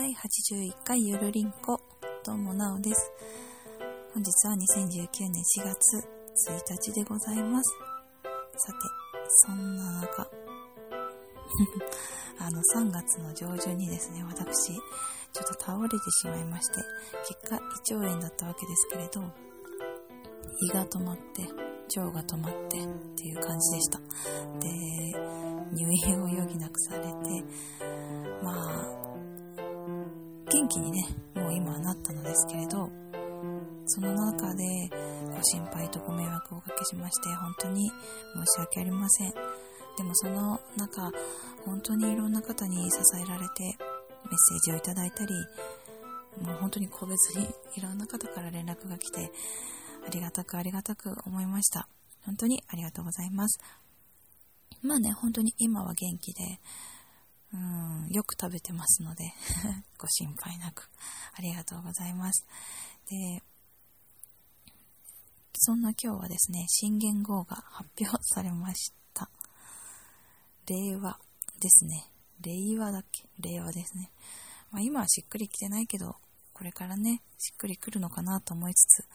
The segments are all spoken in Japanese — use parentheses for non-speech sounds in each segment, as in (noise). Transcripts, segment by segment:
第81回ゆるりんこ、どうもなおです。本日は2019年4月1日でございます。さて、そんな中、(laughs) あの3月の上旬にですね、私、ちょっと倒れてしまいまして、結果胃腸炎だったわけですけれど、胃が止まって、腸が止まってっていう感じでした。で、入院を余儀なくされて、まあ、元気にね、もう今はなったのですけれど、その中でご心配とご迷惑をおかけしまして、本当に申し訳ありません。でもその中、本当にいろんな方に支えられて、メッセージをいただいたり、もう本当に個別にいろんな方から連絡が来て、ありがたくありがたく思いました。本当にありがとうございます。まあね、本当に今は元気で、うん、よく食べてますので (laughs) ご心配なく、ありがとうございます。で、そんな今日はですね、新元号が発表されました。令和ですね。令和だっけ？令和ですね。まあ、今はしっくりきてないけど、これからね、しっくりくるのかなと思いつつ、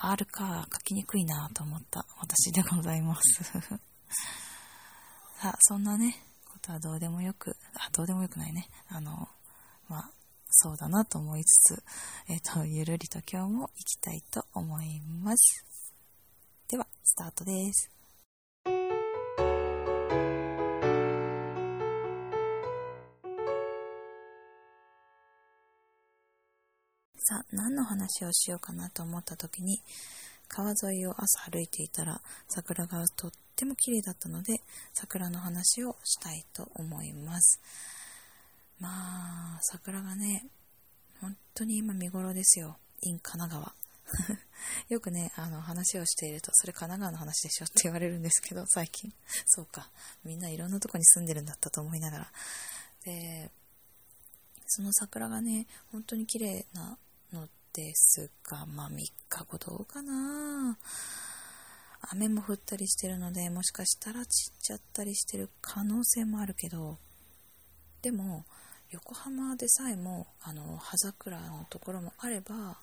R か書きにくいなと思った私でございます。(laughs) さあ、そんなね、とはどうでもよく、あ、どうでもよくないね。あの、まあ、そうだなと思いつつ、えっ、ー、と、(laughs) ゆるりと今日も行きたいと思います。では、スタートです。さあ、何の話をしようかなと思った時に、川沿いを朝歩いていたら桜がとっても綺麗だったので桜の話をしたいと思いますまあ桜がね本当に今見頃ですよ in 神奈川 (laughs) よくね、あの話をしていると、それ神奈川の話でしょって言われるんですけど、最近。そうか。みんないろんなとこに住んでるんだったと思いながら。で、その桜がね、本当に綺麗なのですが、まあ3日後どうかな雨も降ったりしてるので、もしかしたら散っちゃったりしてる可能性もあるけど、でも、横浜でさえも、あの、葉桜のところもあれば、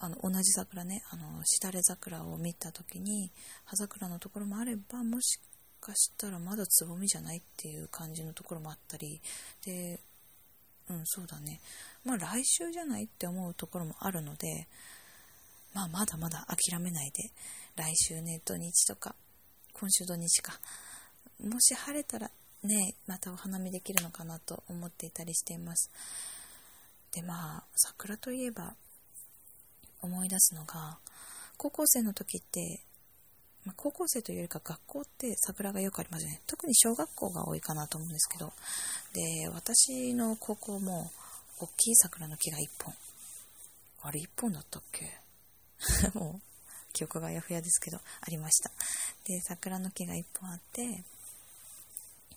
あの、同じ桜ね、あの、しだれ桜を見た時に、葉桜のところもあれば、もしかしたらまだつぼみじゃないっていう感じのところもあったり、で、うん、そうだね。まあ来週じゃないって思うところもあるので、まあまだまだ諦めないで、来週ね、土日とか、今週土日か、もし晴れたらね、またお花見できるのかなと思っていたりしています。で、まあ、桜といえば、思い出すのが、高校生の時って、まあ、高校生というよりか学校って桜がよくありますよね。特に小学校が多いかなと思うんですけど。で、私の高校も大きい桜の木が1本。あれ1本だったっけ？(laughs) もう記憶がやふやですけど、ありました。で、桜の木が1本あって、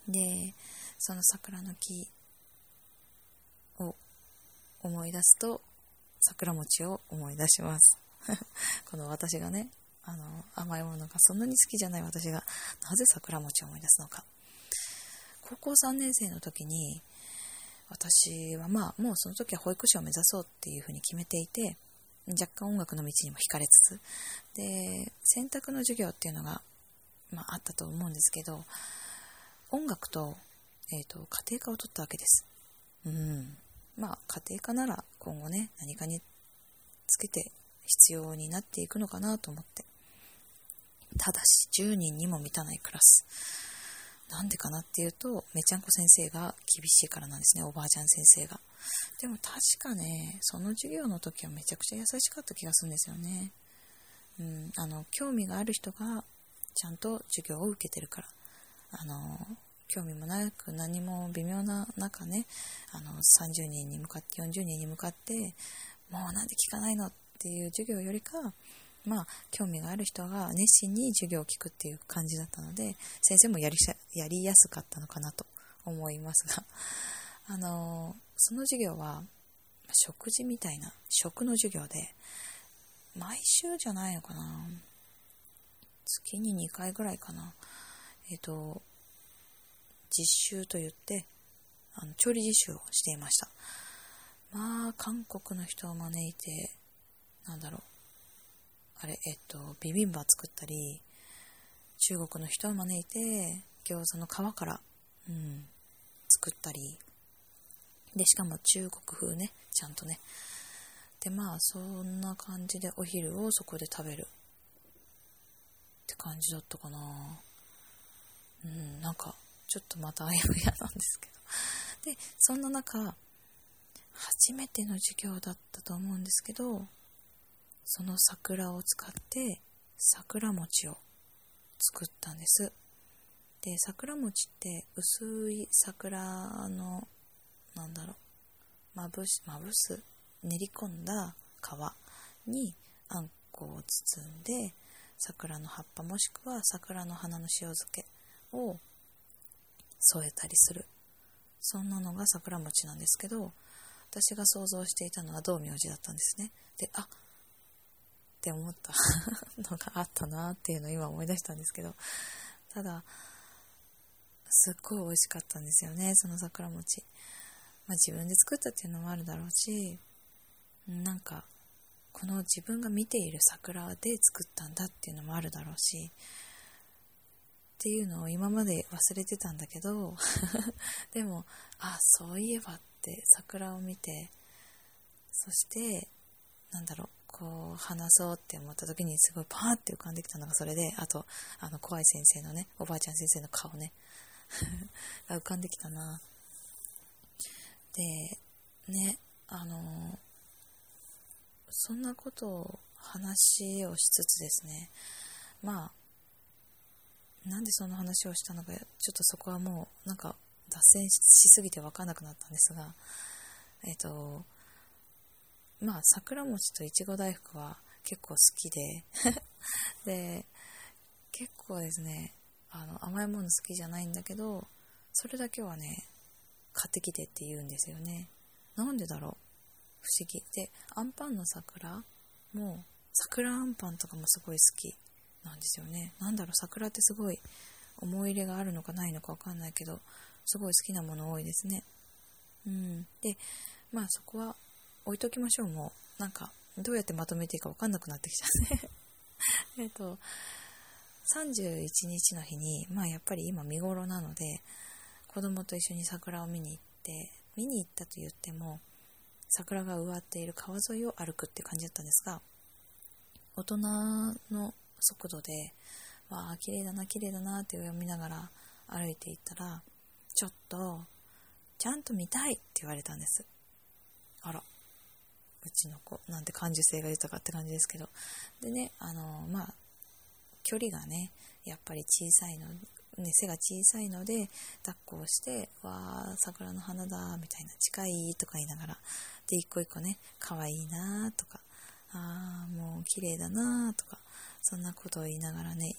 で、その桜の木を思い出すと、桜餅を思い出します。(laughs) この私がね、あの、甘いものがそんなに好きじゃない私が、なぜ桜餅を思い出すのか。高校3年生の時に、私はまあ、もうその時は保育士を目指そうっていうふうに決めていて、若干音楽の道にも惹かれつつ、で、選択の授業っていうのが、まあ、あったと思うんですけど、音楽と、えっ、ー、と、家庭科を取ったわけです。うん。まあ、家庭科なら今後ね、何かにつけて必要になっていくのかなと思って。ただし、10人にも満たないクラス。なんでかなっていうと、めちゃんこ先生が厳しいからなんですね、おばあちゃん先生が。でも確かね、その授業の時はめちゃくちゃ優しかった気がするんですよね。うん、あの、興味がある人がちゃんと授業を受けてるから。あの、興味もなく何も微妙な中ね、あの、30人に向かって、40人に向かって、もうなんで聞かないのっていう授業よりか、まあ、興味がある人が熱心に授業を聞くっていう感じだったので、先生もやりやりやすかったのかなと思いますが、(laughs) あの、その授業は、食事みたいな、食の授業で、毎週じゃないのかな月に2回ぐらいかな。えっ、と、実習と言って、あの調理実習をしていました。まあ、韓国の人を招いて、なんだろう。あれ、えっと、ビビンバ作ったり、中国の人を招いて、餃子の皮から、うん、作ったり。で、しかも中国風ね、ちゃんとね。で、まあ、そんな感じでお昼をそこで食べる。って感じだったかな。うん、なんか、ちょっとまたあやふやなんですけど。で、そんな中、初めての授業だったと思うんですけど、その桜を使って桜餅を作ったんです。で、桜餅って薄い桜の、なんだろう、まぶし、まぶす、練り込んだ皮にあんこを包んで、桜の葉っぱもしくは桜の花の塩漬けを添えたりする。そんなのが桜餅なんですけど、私が想像していたのは道明寺だったんですね。で、あって思った (laughs) のがあったなっていうのを今思い出したんですけど、ただ、すっごい美味しかったんですよね、その桜餅。まあ自分で作ったっていうのもあるだろうし、なんか、この自分が見ている桜で作ったんだっていうのもあるだろうし、っていうのを今まで忘れてたんだけど (laughs) でも、あ、そういえばって桜を見て、そして、なんだろう、こう話そうって思った時にすごいパーって浮かんできたのがそれで、あと、あの怖い先生のね、おばあちゃん先生の顔ね、(laughs) 浮かんできたな。で、ね、あの、そんなことを話をしつつですね、まあ、なんでその話をしたのか、ちょっとそこはもう、なんか、脱線しすぎて分かんなくなったんですが、えっ、と、まあ、桜餅といちご大福は結構好きで (laughs) で、結構ですね、あの、甘いもの好きじゃないんだけど、それだけはね、買ってきてって言うんですよね。なんでだろう？不思議。で、アンパンの桜も、桜あんパンとかもすごい好きなんですよね。なんだろう、桜ってすごい思い入れがあるのかないのかわかんないけど、すごい好きなもの多いですね。うん。で、まあそこは置いときましょう、もう。なんか、どうやってまとめていいか分かんなくなってきちゃうね (laughs) えっと、31日の日に、まあやっぱり今見頃なので、子供と一緒に桜を見に行って、見に行ったと言っても、桜が植わっている川沿いを歩くって感じだったんですが、大人の速度で、わあ、綺麗だな、綺麗だなって上を見ながら歩いていったら、ちょっと、ちゃんと見たいって言われたんです。あら、うちの子なんて感受性が豊かって感じですけどでねあのまあ距離がねやっぱり小さいの、ね、背が小さいので抱っこをして「わあ桜の花だ」みたいな「近い」とか言いながらで一個一個ね「可愛いな」とか「ああもう綺麗だな」とかそんなことを言いながらね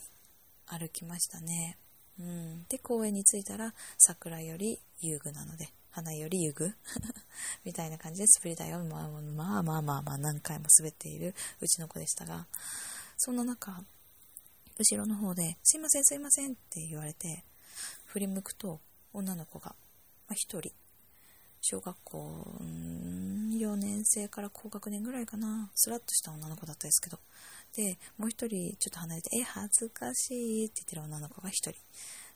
歩きましたね。うん、で公園に着いたら桜より遊具なので花より遊具 (laughs) みたいな感じで滑り台を、まあ、まあまあまあまあ何回も滑っているうちの子でしたが、そんな中、後ろの方で、すいませんすいませんって言われて、振り向くと女の子が、まあ、1人、小学校4年生から高学年ぐらいかな、スラッとした女の子だったですけど、で、もう1人ちょっと離れて、え、恥ずかしいって言ってる女の子が1人。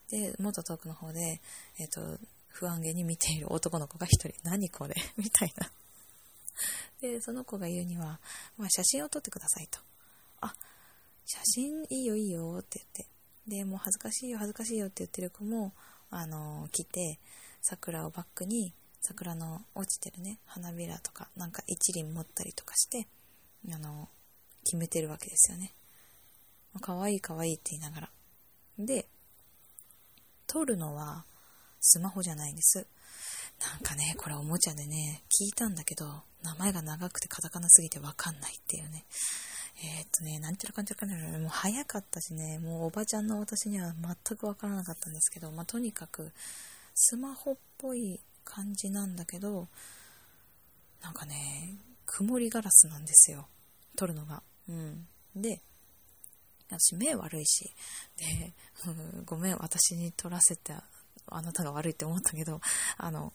で、もっと遠くの方で、えっ、ー、と、不安げに見ている男の子が一人、何これ？(laughs) みたいな。で、その子が言うには、まあ、写真を撮ってくださいと。あ、写真いいよいいよって言って。で、もう恥ずかしいよ恥ずかしいよって言ってる子も、あのー、来て、桜をバックに、桜の落ちてるね、花びらとか、なんか一輪持ったりとかして、あのー、決めてるわけですよね。かわいいかわいいって言いながら。で、撮るのは、スマホじゃないんです。なんかね、これおもちゃでね、聞いたんだけど、名前が長くてカタカナすぎてわかんないっていうね。えー、っとね、なんちゃらかんちゃらかんちゃら、もう早かったしね、もうおばちゃんの私には全くわからなかったんですけど、まあ、とにかく、スマホっぽい感じなんだけど、なんかね、曇りガラスなんですよ。撮るのが。うん。で、私目悪いし、で、(laughs) ごめん、私に撮らせてあなたが悪いって思ったけど、あの、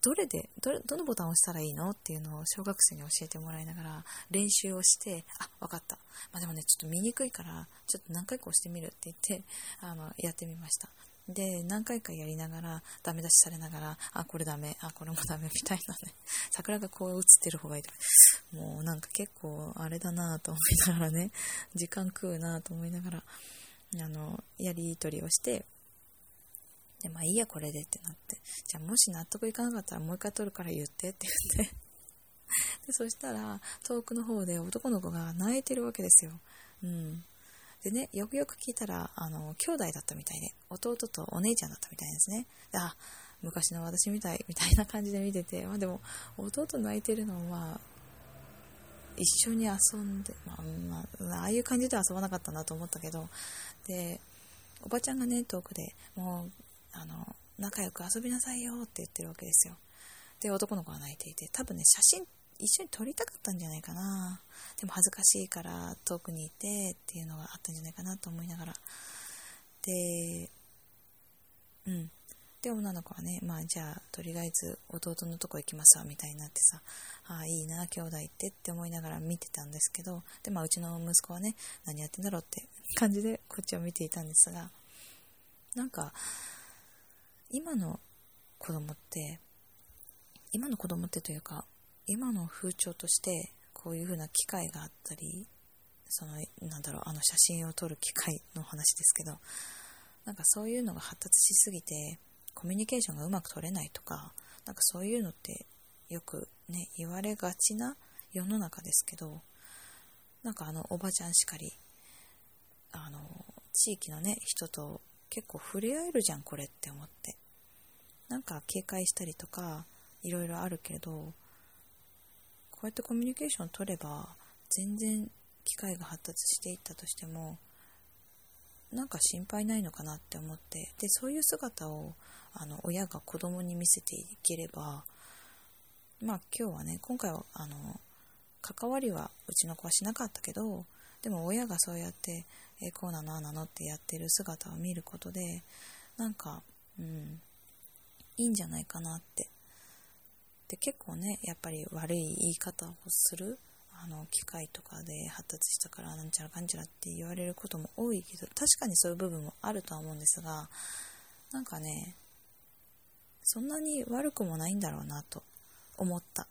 どれでどれ、どのボタンを押したらいいのっていうのを小学生に教えてもらいながら練習をして、あ、わかった。まあ、でもね、ちょっと見にくいから、ちょっと何回か押してみるって言って、あの、やってみました。で、何回かやりながら、ダメ出しされながら、あ、これダメ、あ、これもダメみたいなね。桜がこう映ってる方がいいと。もうなんか結構あれだなと思いながらね、時間食うなと思いながら、あの、やり取りをして、で、まあいいや、これでってなって。じゃあもし納得いかなかったらもう一回撮るから言ってって言って (laughs) で、そしたら、遠くの方で男の子が泣いてるわけですよ。うん。でね、よくよく聞いたら、あの、兄弟だったみたいで、弟とお姉ちゃんだったみたいですね。であ、昔の私みたい、みたいな感じで見てて、まあでも、弟泣いてるのは、一緒に遊んで、まあ、まあ、ああいう感じでは遊ばなかったなと思ったけど、で、おばちゃんがね、遠くでもう、あの、仲良く遊びなさいよって言ってるわけですよ。で、男の子が泣いていて、多分ね、写真一緒に撮りたかったんじゃないかな。でも恥ずかしいから遠くにいてっていうのがあったんじゃないかなと思いながら。で、うん。で、女の子はね、まあじゃあ、とりあえず弟のとこ行きますわ、みたいになってさ、ああ、いいな、兄弟ってって思いながら見てたんですけど、で、まあうちの息子はね、何やってんだろうって感じでこっちを見ていたんですが、なんか、今の子供って、今の子供ってというか、今の風潮としてこういう風な機会があったりそのなんだろうあの写真を撮る機会の話ですけどなんかそういうのが発達しすぎてコミュニケーションがうまく取れないとかなんかそういうのってよくね言われがちな世の中ですけどなんかあのおばちゃんしかりあの地域のね人と結構触れ合えるじゃんこれって思って。なんか警戒したりとかいろいろあるけれどこうやってコミュニケーション取れば全然機械が発達していったとしてもなんか心配ないのかなって思ってでそういう姿をあの親が子供に見せていければまあ今日はね今回はあの関わりはうちの子はしなかったけどでも親がそうやってえこうなのあなのってやってる姿を見ることでなんかうんいいんじゃないかなって。って結構ねやっぱり悪い言い方をするあの機械とかで発達したからなんちゃらかんちゃらって言われることも多いけど確かにそういう部分もあるとは思うんですがなんかねそんなに悪くもないんだろうなと思った。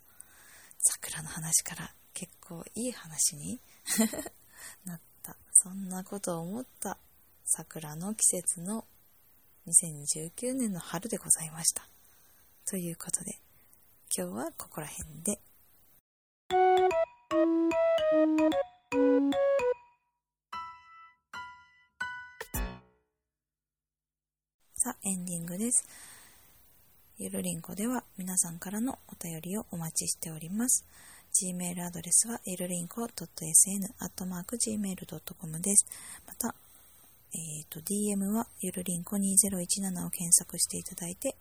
桜の話から結構いい話に (laughs) なった。そんなことを思った。桜の季節の2019年の春でございましたということで今日はここら辺で。さあ、エンディングです。ゆるりんこでは皆さんからのお便りをお待ちしております。Gmail アドレスはゆるりんこ .sn.gmail.com です。また、えっ、ー、と、DM はゆるりんこ2017を検索していただいて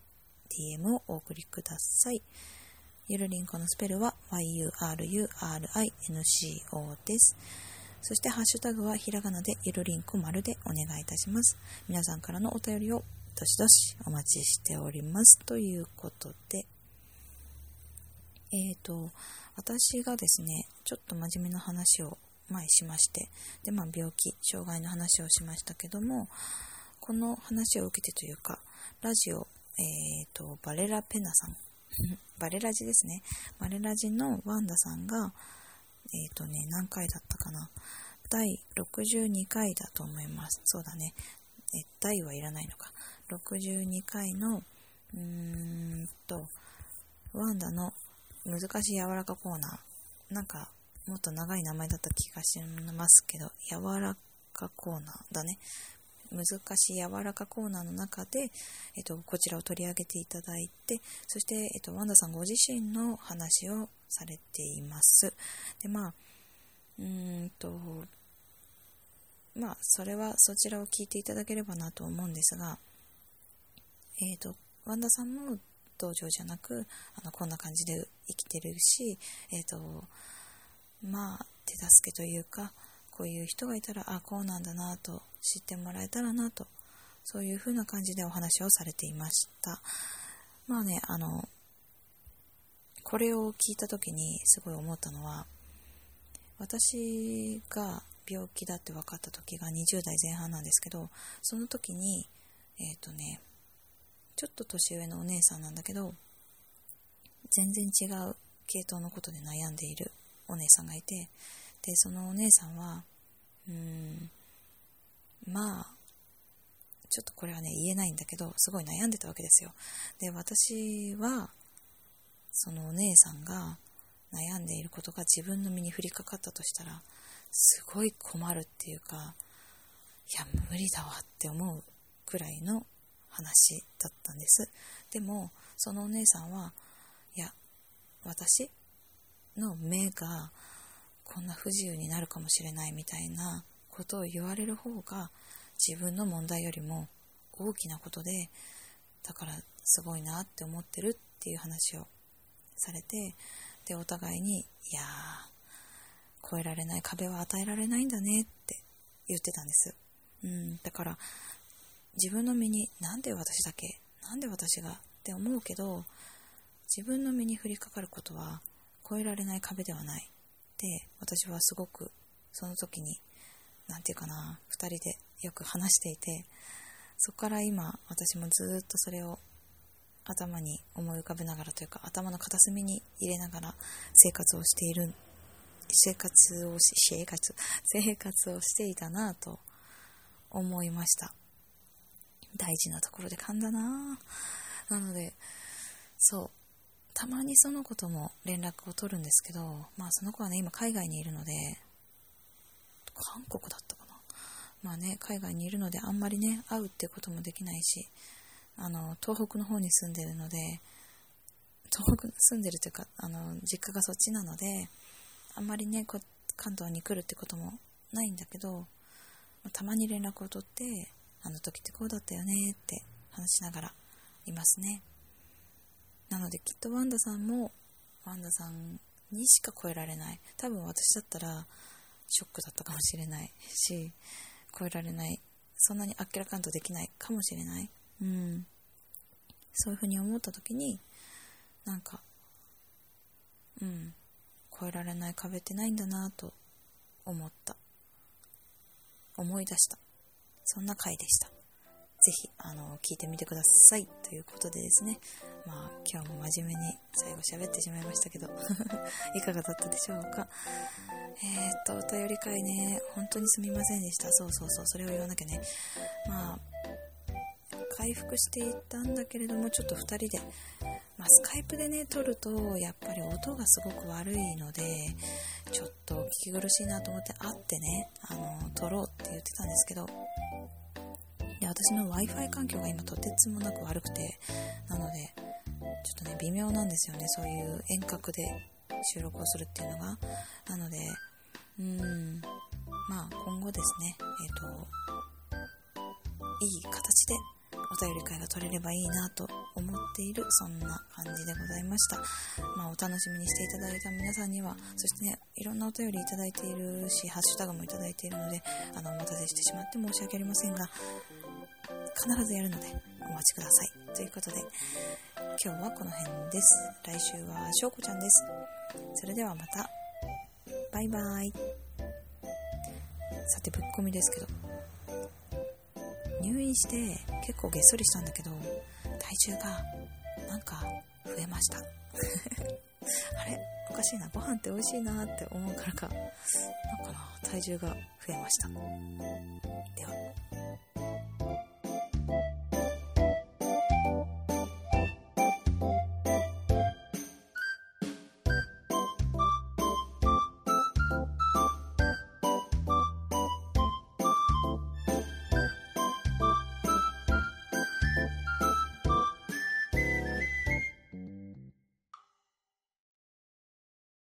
DM をお送りください。ゆるりんこのスペルは yurinco です。そしてハッシュタグはひらがなでゆるりんこ丸でお願いいたします。皆さんからのお便りをどしどしお待ちしております。ということで、えっ、ー、と、私がですね、ちょっと真面目な話を前しまして、で、まあ病気、障害の話をしましたけども、この話を受けてというか、ラジオ、えっ、ー、と、バレラペナさん (laughs) バレラジですね。バレラジのワンダさんが、えっ、ー、とね、何回だったかな。第62回だと思います。そうだね。え、第はいらないのか。62回の、うーんと、ワンダの難しい柔らかコーナー。なんか、もっと長い名前だった気がしますけど、柔らかコーナーだね。難しい柔らかコーナーの中で、えっと、こちらを取り上げていただいて、そして、えっと、ワンダさんご自身の話をされています。で、まあ、うーんと、まあ、それはそちらを聞いていただければなと思うんですが、えっ、と、ワンダさんも道場じゃなく、あの、こんな感じで生きてるし、えっ、と、まあ、手助けというか、こういう人がいたら、あ、こうなんだなと知ってもらえたらなと、そういう風な感じでお話をされていました。まあね、あの、これを聞いた時にすごい思ったのは私が病気だって分かった時が20代前半なんですけどその時にえっ、ー、とねちょっと年上のお姉さんなんだけど全然違う系統のことで悩んでいるお姉さんがいてでそのお姉さんはうんまあちょっとこれはね言えないんだけどすごい悩んでたわけですよ。で私はそのお姉さんが悩んでいることが自分の身に降りかかったとしたらすごい困るっていうかいや無理だわって思うくらいの話だったんです。でもそのお姉さんはいや私の目がこんな不自由になるかもしれないみたいなことを言われる方が自分の問題よりも大きなことでだからすごいなって思ってるっていう話をされてでお互いにいやー越えられない壁は与えられないんだねって言ってたんです、うん、だから自分の身になんで私だけなんで私がって思うけど自分の身に降りかかることは越えられない壁ではない。って私はすごくその時に何て言うかな2人でよく話していてそこから今私もずっとそれを頭に思い浮かべながらというか頭の片隅に入れながら生活をしている生活をし生活生活をしていたなと思いました。大事なところで噛んだな。なのでそう。たまにその子とも連絡を取るんですけどまあその子はね今海外にいるので韓国だったかな？まあね海外にいるのであんまりね会うってこともできないしあの東北の方に住んでるので東北住んでるというかあの実家がそっちなのであんまりねこ関東に来るってこともないんだけどたまに連絡を取ってあの時ってこうだったよねって話しながらいますね。なのできっとワンダさんもワンダさんにしか超えられない。多分私だったらショックだったかもしれないし超えられない。そんなにあっけらかんとできないかもしれない。うん、そういうふうに思った時になんかうん。越えられない壁ってないんだなと思った。思い出した。そんな回でした。ぜひあの聞いてみてください。ということでですね。まあ今日も真面目に最後喋ってしまいましたけど (laughs) いかがだったでしょうか？えー、っとお便り会ね本当にすみませんでした。そうそうそうそれを言わなきゃね。まあ回復していったんだけれどもちょっと2人で、まあ、スカイプでね撮るとやっぱり音がすごく悪いのでちょっと聞き苦しいなと思って会ってねあの撮ろうって言ってたんですけどで私の w i f i 環境が今とてつもなく悪くてなのでちょっとね微妙なんですよねそういう遠隔で収録をするっていうのがなのでうーんまあ今後ですねえっ、ー、といい形でお便り会が取れればいいなと思っているそんな感じでございました。まあ、お楽しみにしていただいた皆さんには、そしてね、いろんなお便りいただいているし、ハッシュタグもいただいているので、あの、お待たせしてしまって申し訳ありませんが、必ずやるのでお待ちください。ということで、今日はこの辺です。来週はしょうこちゃんです。それではまた。バイバイ。さて、ぶっ込みですけど、入院して結構げっそりしたんだけど体重がなんか増えました (laughs) あれ？おかしいなご飯って美味しいなって思うからかなんかな体重が増えましたでは